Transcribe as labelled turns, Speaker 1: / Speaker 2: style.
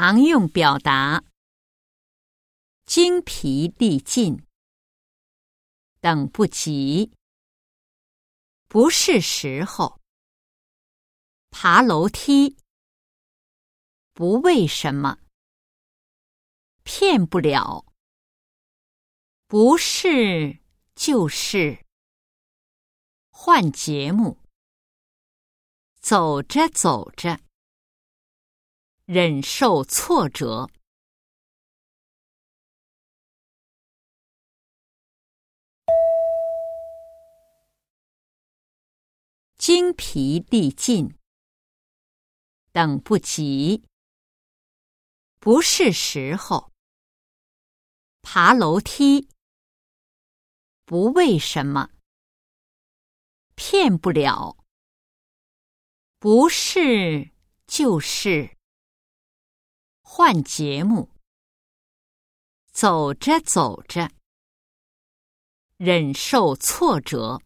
Speaker 1: 常用表达：精疲力尽，等不及，不是时候，爬楼梯，不为什么，骗不了，不是就是，换节目，走着走着。忍受挫折，精疲力尽，等不及，不是时候。爬楼梯，不为什么，骗不了，不是就是。换节目，走着走着，忍受挫折。